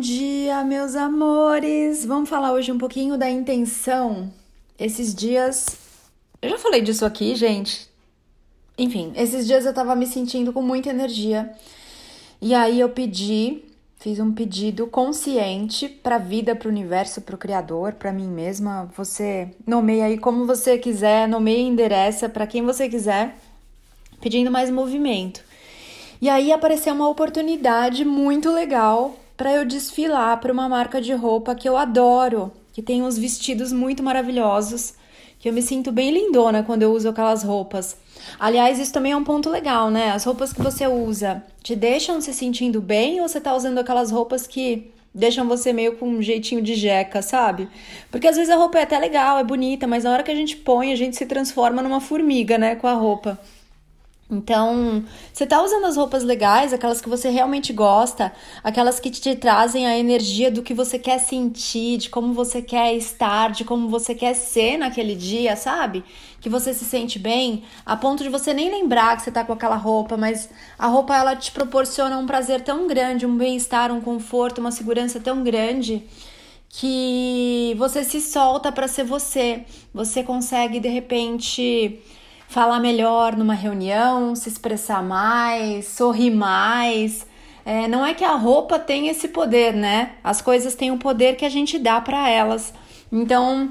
Bom dia, meus amores! Vamos falar hoje um pouquinho da intenção. Esses dias. Eu já falei disso aqui, gente. Enfim, esses dias eu tava me sentindo com muita energia. E aí eu pedi, fiz um pedido consciente pra vida, pro universo, pro Criador, pra mim mesma. Você nomeia aí como você quiser, nomeia e endereça para quem você quiser, pedindo mais movimento. E aí apareceu uma oportunidade muito legal para eu desfilar para uma marca de roupa que eu adoro, que tem uns vestidos muito maravilhosos, que eu me sinto bem lindona quando eu uso aquelas roupas. Aliás, isso também é um ponto legal, né? As roupas que você usa te deixam se sentindo bem ou você tá usando aquelas roupas que deixam você meio com um jeitinho de jeca, sabe? Porque às vezes a roupa é até legal, é bonita, mas na hora que a gente põe, a gente se transforma numa formiga, né, com a roupa. Então, você tá usando as roupas legais, aquelas que você realmente gosta, aquelas que te trazem a energia do que você quer sentir, de como você quer estar, de como você quer ser naquele dia, sabe? Que você se sente bem, a ponto de você nem lembrar que você tá com aquela roupa, mas a roupa ela te proporciona um prazer tão grande, um bem-estar, um conforto, uma segurança tão grande que você se solta para ser você. Você consegue de repente falar melhor numa reunião, se expressar mais, sorrir mais. É, não é que a roupa tem esse poder, né? As coisas têm o poder que a gente dá para elas. Então,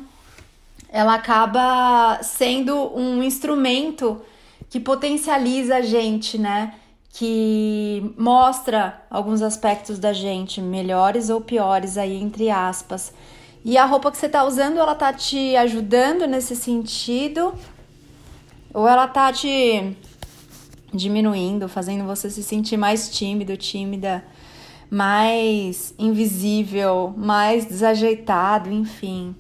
ela acaba sendo um instrumento que potencializa a gente, né? Que mostra alguns aspectos da gente, melhores ou piores aí entre aspas. E a roupa que você tá usando, ela tá te ajudando nesse sentido ou ela tá te diminuindo, fazendo você se sentir mais tímido, tímida, mais invisível, mais desajeitado, enfim.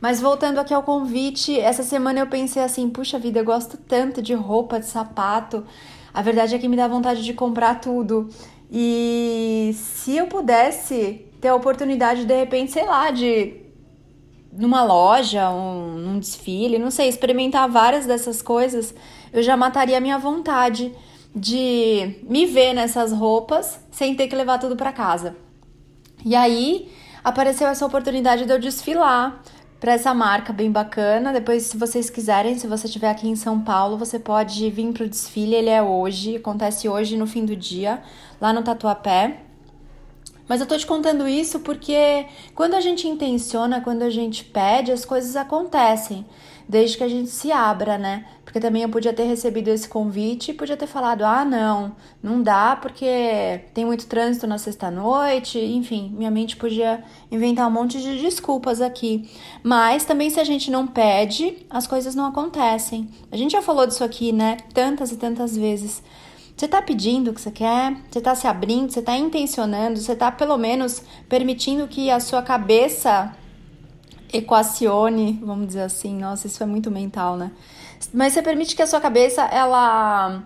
Mas voltando aqui ao convite, essa semana eu pensei assim: puxa vida, eu gosto tanto de roupa, de sapato. A verdade é que me dá vontade de comprar tudo. E se eu pudesse ter a oportunidade, de repente, sei lá, de numa loja, um, num desfile, não sei, experimentar várias dessas coisas, eu já mataria a minha vontade de me ver nessas roupas sem ter que levar tudo para casa. E aí apareceu essa oportunidade de eu desfilar para essa marca bem bacana. Depois, se vocês quiserem, se você estiver aqui em São Paulo, você pode vir para o desfile. Ele é hoje, acontece hoje no fim do dia, lá no Tatuapé. Mas eu tô te contando isso porque quando a gente intenciona, quando a gente pede, as coisas acontecem, desde que a gente se abra, né? Porque também eu podia ter recebido esse convite e podia ter falado: ah, não, não dá porque tem muito trânsito na sexta-noite, enfim, minha mente podia inventar um monte de desculpas aqui. Mas também, se a gente não pede, as coisas não acontecem. A gente já falou disso aqui, né? Tantas e tantas vezes. Você está pedindo o que você quer? Você está se abrindo? Você está intencionando? Você está pelo menos permitindo que a sua cabeça equacione, vamos dizer assim. Nossa, isso é muito mental, né? Mas você permite que a sua cabeça ela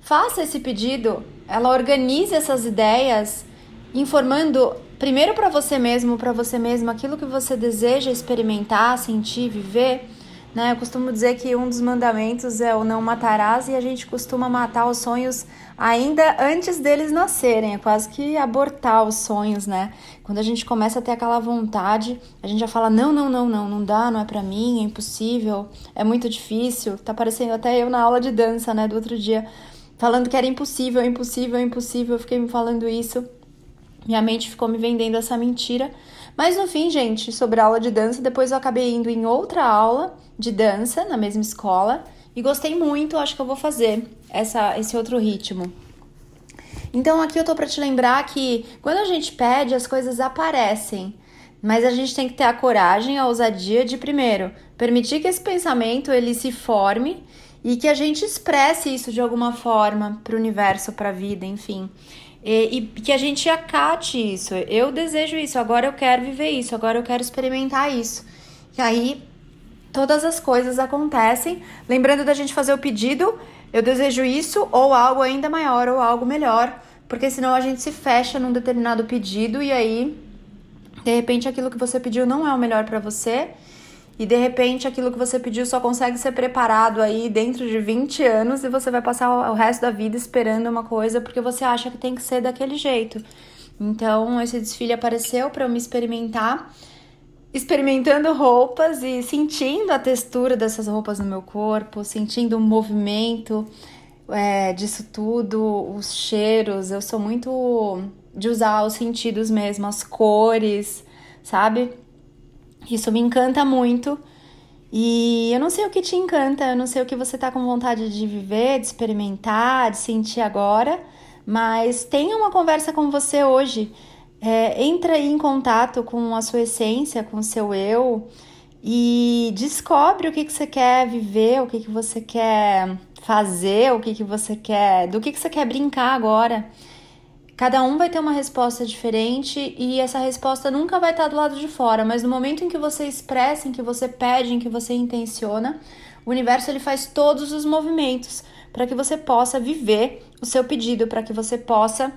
faça esse pedido, ela organize essas ideias, informando primeiro para você mesmo, para você mesmo aquilo que você deseja experimentar, sentir, viver né? Eu costumo dizer que um dos mandamentos é o não matarás e a gente costuma matar os sonhos ainda antes deles nascerem, é quase que abortar os sonhos, né? Quando a gente começa a ter aquela vontade, a gente já fala: não, não, não, não, não dá, não é para mim, é impossível, é muito difícil. Tá parecendo até eu na aula de dança, né, do outro dia, falando que era impossível, impossível, impossível. Eu fiquei me falando isso. Minha mente ficou me vendendo essa mentira. Mas no fim, gente, sobre a aula de dança, depois eu acabei indo em outra aula de dança na mesma escola e gostei muito, acho que eu vou fazer essa, esse outro ritmo. Então aqui eu tô para te lembrar que quando a gente pede, as coisas aparecem. Mas a gente tem que ter a coragem, a ousadia de primeiro permitir que esse pensamento ele se forme e que a gente expresse isso de alguma forma para o universo, para a vida, enfim. E, e, que a gente acate isso. Eu desejo isso, agora eu quero viver isso, agora eu quero experimentar isso. E aí todas as coisas acontecem. Lembrando da gente fazer o pedido, eu desejo isso, ou algo ainda maior, ou algo melhor. Porque senão a gente se fecha num determinado pedido e aí, de repente, aquilo que você pediu não é o melhor para você e de repente aquilo que você pediu só consegue ser preparado aí dentro de 20 anos e você vai passar o resto da vida esperando uma coisa porque você acha que tem que ser daquele jeito. Então, esse desfile apareceu para eu me experimentar, experimentando roupas e sentindo a textura dessas roupas no meu corpo, sentindo o movimento é, disso tudo, os cheiros. Eu sou muito de usar os sentidos mesmo, as cores, sabe? Isso me encanta muito. E eu não sei o que te encanta, eu não sei o que você tá com vontade de viver, de experimentar, de sentir agora, mas tenha uma conversa com você hoje. É, entra aí em contato com a sua essência, com o seu eu e descobre o que, que você quer viver, o que, que você quer fazer, o que, que você quer, do que, que você quer brincar agora. Cada um vai ter uma resposta diferente e essa resposta nunca vai estar do lado de fora, mas no momento em que você expressa, em que você pede, em que você intenciona, o universo ele faz todos os movimentos para que você possa viver o seu pedido, para que você possa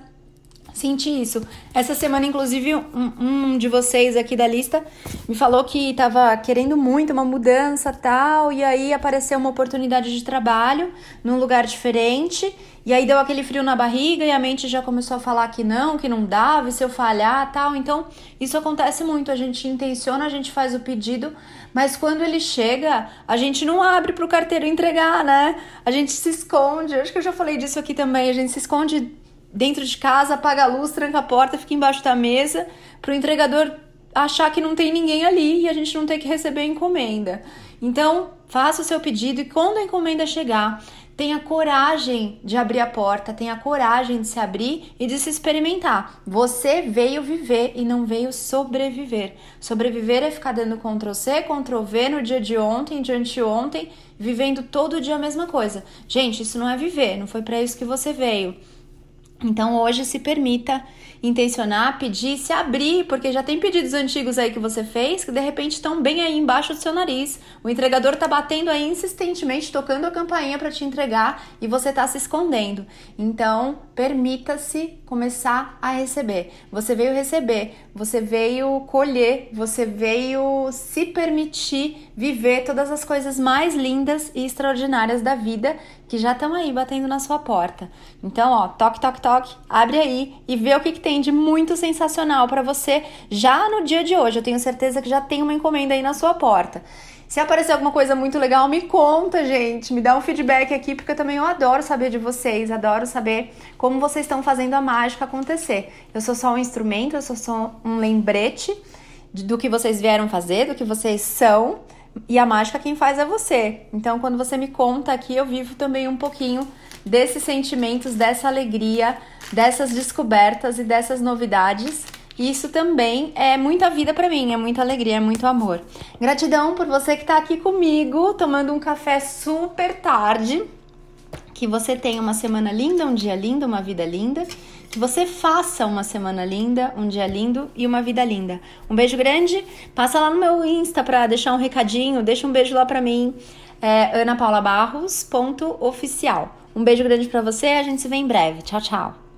sentir isso. Essa semana, inclusive, um, um, de vocês aqui da lista me falou que estava querendo muito uma mudança tal, e aí apareceu uma oportunidade de trabalho num lugar diferente, e aí deu aquele frio na barriga e a mente já começou a falar que não, que não dava, e se eu falhar tal. Então, isso acontece muito. A gente intenciona, a gente faz o pedido, mas quando ele chega, a gente não abre para o carteiro entregar, né? A gente se esconde. Acho que eu já falei disso aqui também. A gente se esconde dentro de casa, apaga a luz, tranca a porta, fica embaixo da mesa, para o entregador achar que não tem ninguém ali e a gente não ter que receber a encomenda. Então, faça o seu pedido e quando a encomenda chegar, tenha coragem de abrir a porta, tenha coragem de se abrir e de se experimentar. Você veio viver e não veio sobreviver. Sobreviver é ficar dando Ctrl C, Ctrl V no dia de ontem, de anteontem, vivendo todo dia a mesma coisa. Gente, isso não é viver, não foi para isso que você veio. Então hoje se permita intencionar, pedir, se abrir, porque já tem pedidos antigos aí que você fez que de repente estão bem aí embaixo do seu nariz. O entregador tá batendo aí insistentemente, tocando a campainha para te entregar e você tá se escondendo. Então, permita-se começar a receber. Você veio receber, você veio colher, você veio se permitir viver todas as coisas mais lindas e extraordinárias da vida que já estão aí batendo na sua porta. Então, ó, toque, toque, toque, abre aí e vê o que, que tem de muito sensacional para você já no dia de hoje. Eu tenho certeza que já tem uma encomenda aí na sua porta. Se aparecer alguma coisa muito legal, me conta, gente. Me dá um feedback aqui, porque eu também eu adoro saber de vocês, adoro saber como vocês estão fazendo a mágica acontecer. Eu sou só um instrumento, eu sou só um lembrete do que vocês vieram fazer, do que vocês são. E a mágica quem faz é você. Então, quando você me conta aqui, eu vivo também um pouquinho desses sentimentos, dessa alegria, dessas descobertas e dessas novidades. Isso também é muita vida para mim, é muita alegria, é muito amor. Gratidão por você que está aqui comigo, tomando um café super tarde. Que você tenha uma semana linda, um dia lindo, uma vida linda que você faça uma semana linda, um dia lindo e uma vida linda. Um beijo grande. Passa lá no meu Insta para deixar um recadinho. Deixa um beijo lá para mim. É anapaulabarros.oficial. Um beijo grande para você. A gente se vê em breve. Tchau, tchau.